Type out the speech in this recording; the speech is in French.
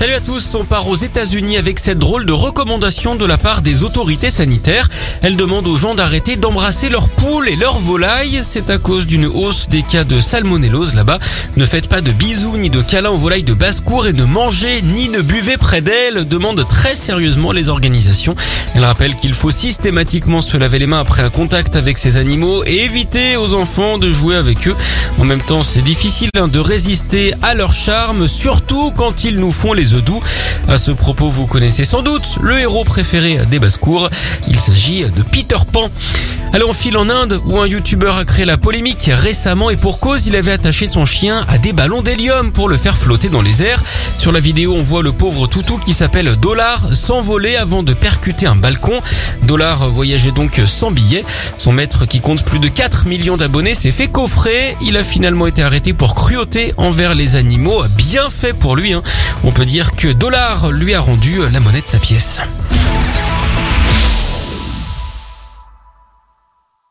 Salut à tous, on part aux États-Unis avec cette drôle de recommandation de la part des autorités sanitaires. Elle demande aux gens d'arrêter d'embrasser leurs poules et leurs volailles. C'est à cause d'une hausse des cas de salmonellose là-bas. Ne faites pas de bisous ni de câlins aux volailles de basse-cour et ne mangez ni ne buvez près d'elles, demandent très sérieusement les organisations. Elle rappelle qu'il faut systématiquement se laver les mains après un contact avec ces animaux et éviter aux enfants de jouer avec eux. En même temps, c'est difficile hein, de résister à leur charme, surtout quand ils nous font les doux. À ce propos, vous connaissez sans doute le héros préféré des basses-cours. Il s'agit de Peter Pan. Allez, on file en Inde où un youtubeur a créé la polémique récemment et pour cause, il avait attaché son chien à des ballons d'hélium pour le faire flotter dans les airs. Sur la vidéo, on voit le pauvre toutou qui s'appelle Dollar s'envoler avant de percuter un balcon. Dollar voyageait donc sans billet. Son maître qui compte plus de 4 millions d'abonnés s'est fait coffrer. Il a finalement été arrêté pour cruauté envers les animaux. Bien fait pour lui. Hein. On peut dire que Dollar lui a rendu la monnaie de sa pièce.